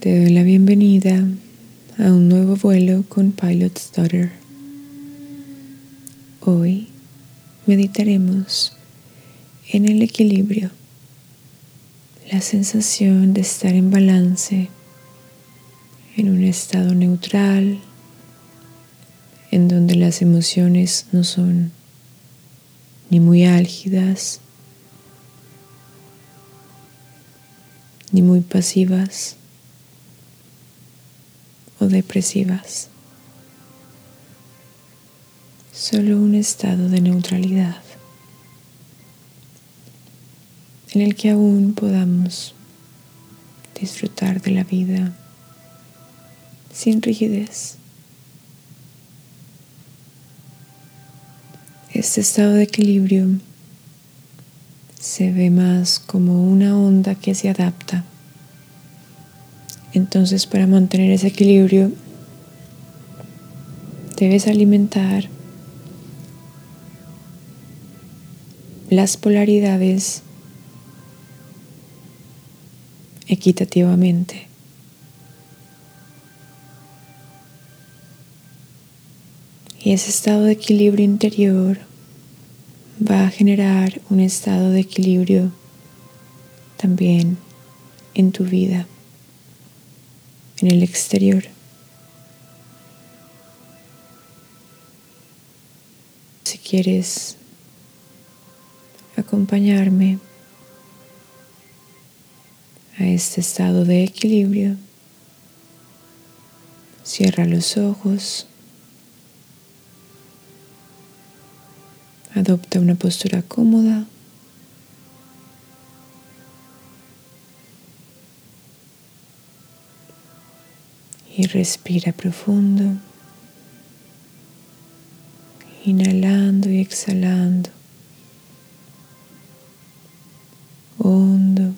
Te doy la bienvenida a un nuevo vuelo con Pilot Stutter. Hoy meditaremos en el equilibrio, la sensación de estar en balance, en un estado neutral, en donde las emociones no son ni muy álgidas, ni muy pasivas o depresivas. Solo un estado de neutralidad en el que aún podamos disfrutar de la vida sin rigidez. Este estado de equilibrio se ve más como una onda que se adapta. Entonces para mantener ese equilibrio debes alimentar las polaridades equitativamente. Y ese estado de equilibrio interior va a generar un estado de equilibrio también en tu vida, en el exterior. Si quieres acompañarme a este estado de equilibrio, cierra los ojos. Adopta una postura cómoda. Y respira profundo, inhalando y exhalando, hondo.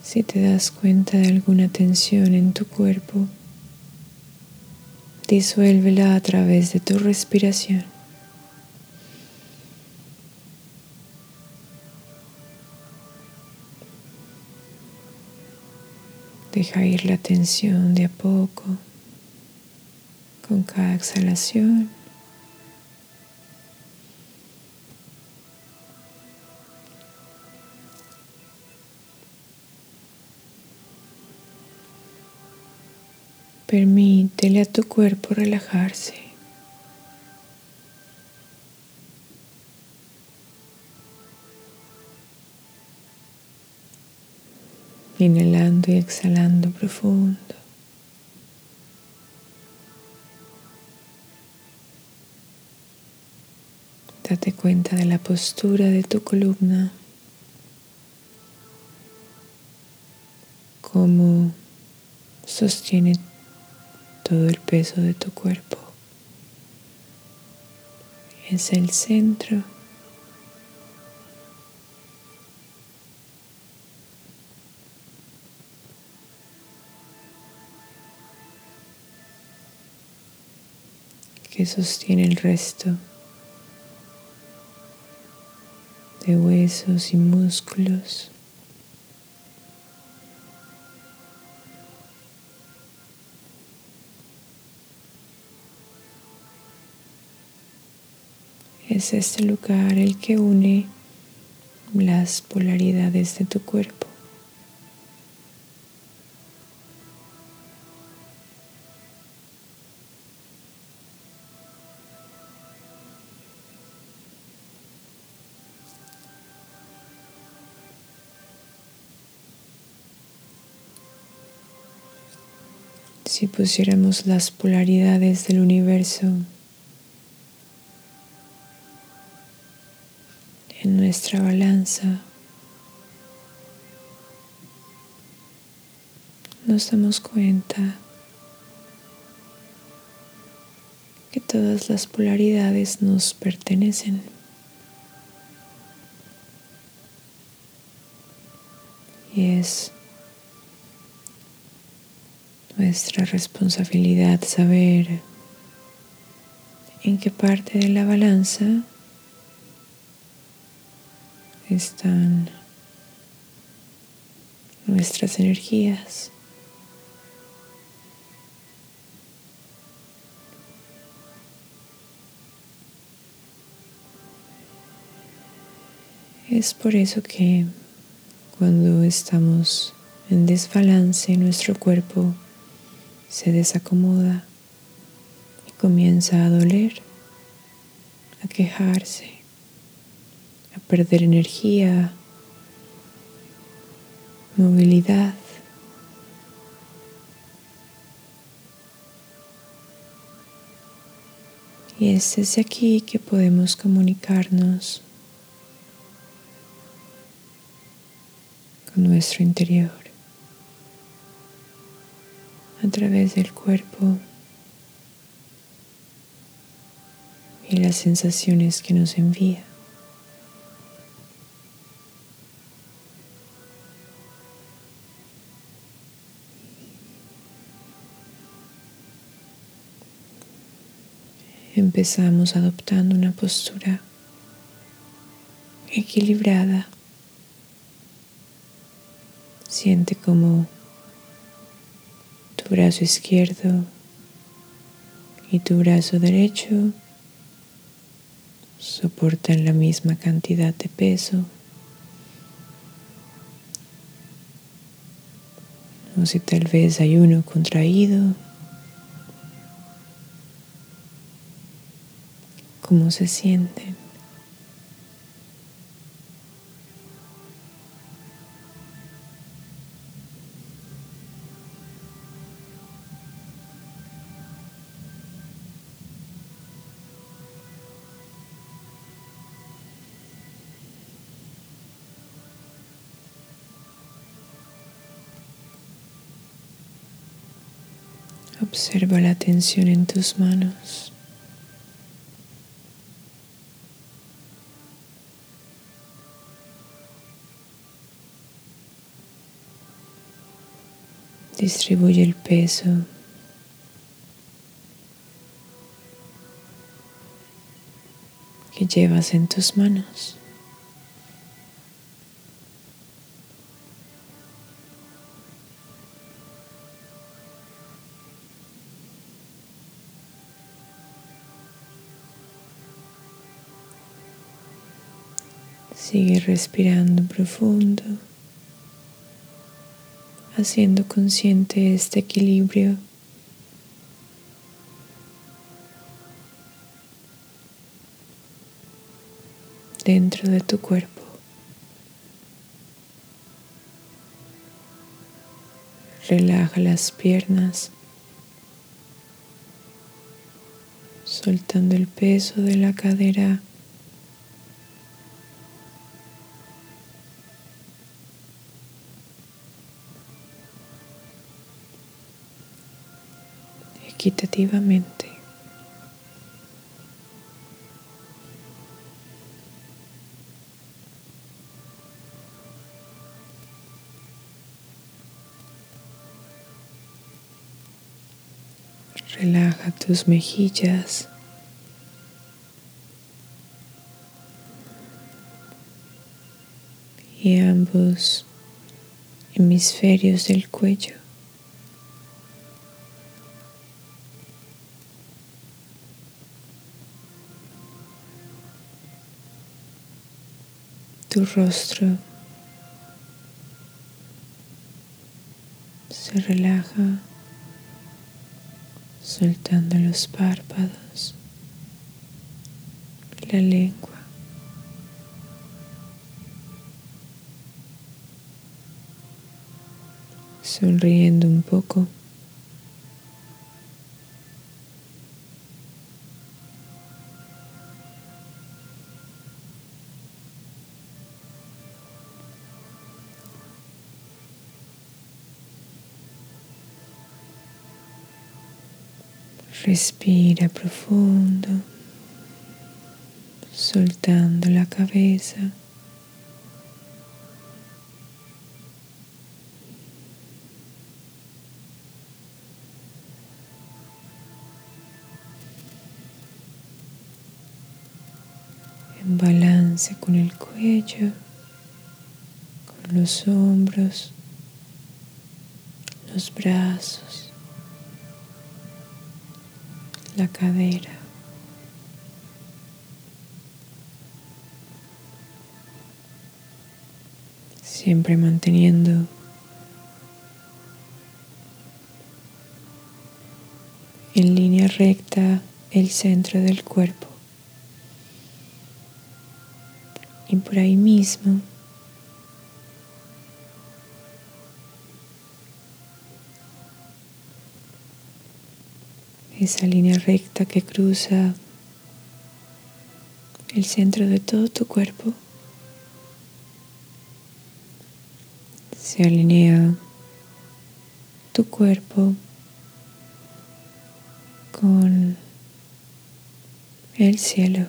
Si te das cuenta de alguna tensión en tu cuerpo, disuélvela a través de tu respiración. Deja ir la tensión de a poco con cada exhalación. Permítele a tu cuerpo relajarse. Inhalando y exhalando profundo. Date cuenta de la postura de tu columna. Cómo sostiene todo el peso de tu cuerpo. Es el centro. Sostiene el resto de huesos y músculos. Es este lugar el que une las polaridades de tu cuerpo. Si pusiéramos las polaridades del universo en nuestra balanza, nos damos cuenta que todas las polaridades nos pertenecen. Y es nuestra responsabilidad saber en qué parte de la balanza están nuestras energías. Es por eso que cuando estamos en desbalance nuestro cuerpo se desacomoda y comienza a doler, a quejarse, a perder energía, movilidad. Y es desde aquí que podemos comunicarnos con nuestro interior a través del cuerpo y las sensaciones que nos envía. Empezamos adoptando una postura equilibrada Siente como tu brazo izquierdo y tu brazo derecho soportan la misma cantidad de peso. O si tal vez hay uno contraído. ¿Cómo se sienten? Observa la tensión en tus manos. Distribuye el peso. que llevas en tus manos. Sigue respirando profundo, haciendo consciente este equilibrio. dentro de tu cuerpo. Relaja las piernas, soltando el peso de la cadera equitativamente. Relaja tus mejillas. y ambos hemisferios del cuello. Tu rostro se relaja soltando los párpados, la lengua. Sonriendo un poco. Respira profundo, soltando la cabeza. En balance con el cuello, con los hombros, los brazos, la cadera. Siempre manteniendo en línea recta el centro del cuerpo. Y por ahí mismo esa línea recta que cruza el centro de todo tu cuerpo se alinea tu cuerpo con el cielo.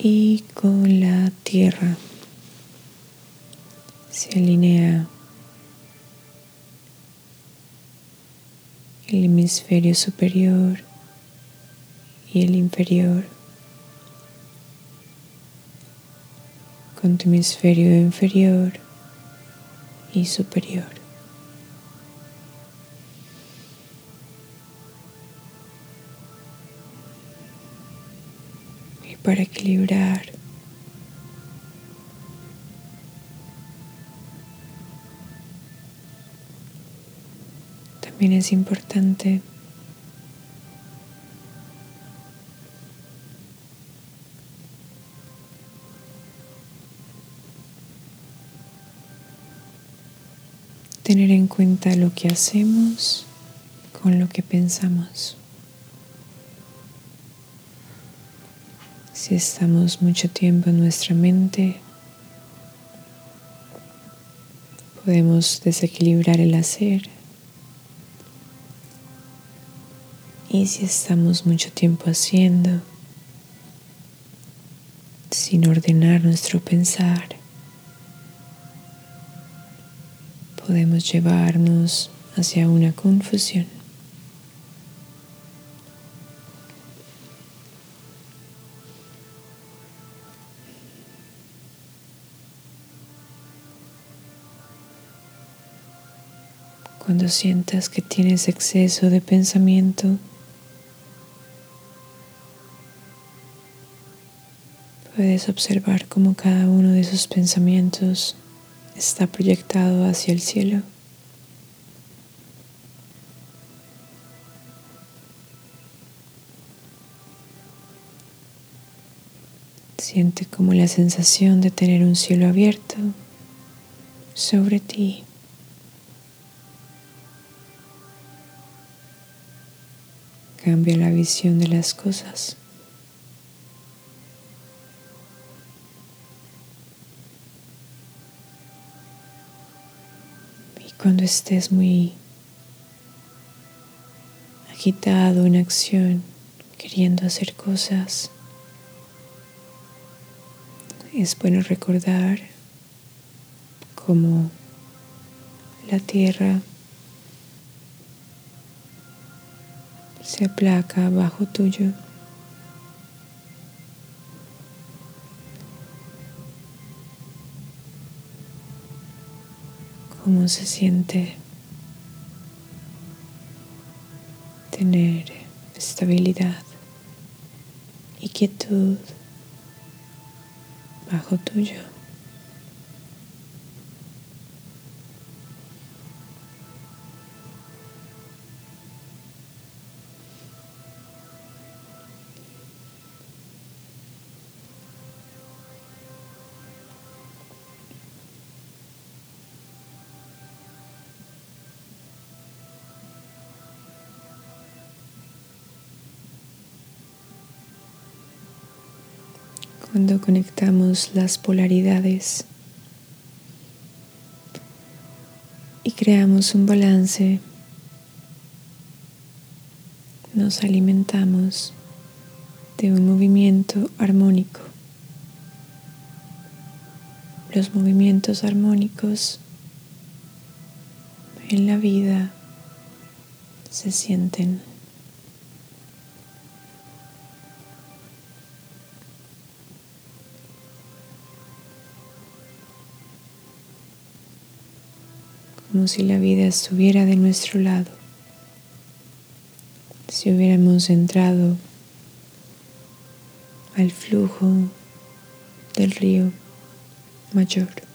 Y con la tierra se alinea el hemisferio superior y el inferior con tu hemisferio inferior y superior. Para equilibrar también es importante tener en cuenta lo que hacemos con lo que pensamos. Si estamos mucho tiempo en nuestra mente, podemos desequilibrar el hacer Y si estamos mucho tiempo haciendo, sin ordenar nuestro pensar, podemos llevarnos hacia una confusión. Sientas que tienes exceso de pensamiento, Puedes observar cómo cada uno de esos pensamientos está proyectado hacia el cielo. Siente como la sensación de tener un cielo abierto sobre ti. Cambia la visión de las cosas. cuando estés muy agitado en acción, queriendo hacer cosas, es bueno recordar cómo la tierra se aplaca bajo tuyo. cómo se siente tener estabilidad y quietud bajo tuyo. Cuando conectamos las polaridades y creamos un balance, nos alimentamos de un movimiento armónico. los movimientos armónicos en la vida se sienten. Como si la vida estuviera de nuestro lado, si hubiéramos entrado al flujo del río mayor.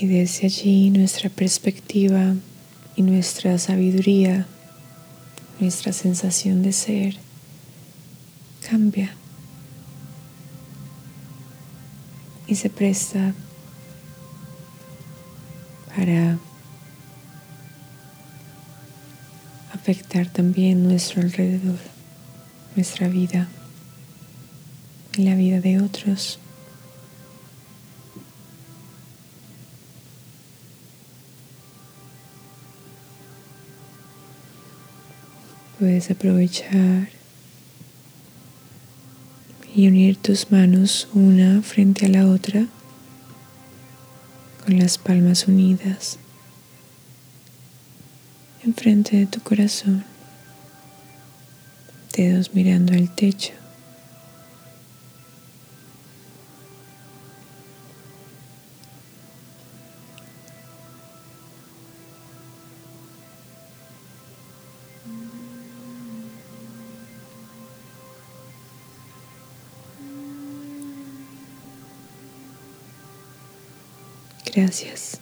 Y desde allí nuestra perspectiva y nuestra sabiduría, nuestra sensación de ser cambia y se presta para afectar también nuestro alrededor, nuestra vida y la vida de otros. Puedes aprovechar y unir tus manos una frente a la otra con las palmas unidas enfrente de tu corazón, dedos mirando al techo. Gracias.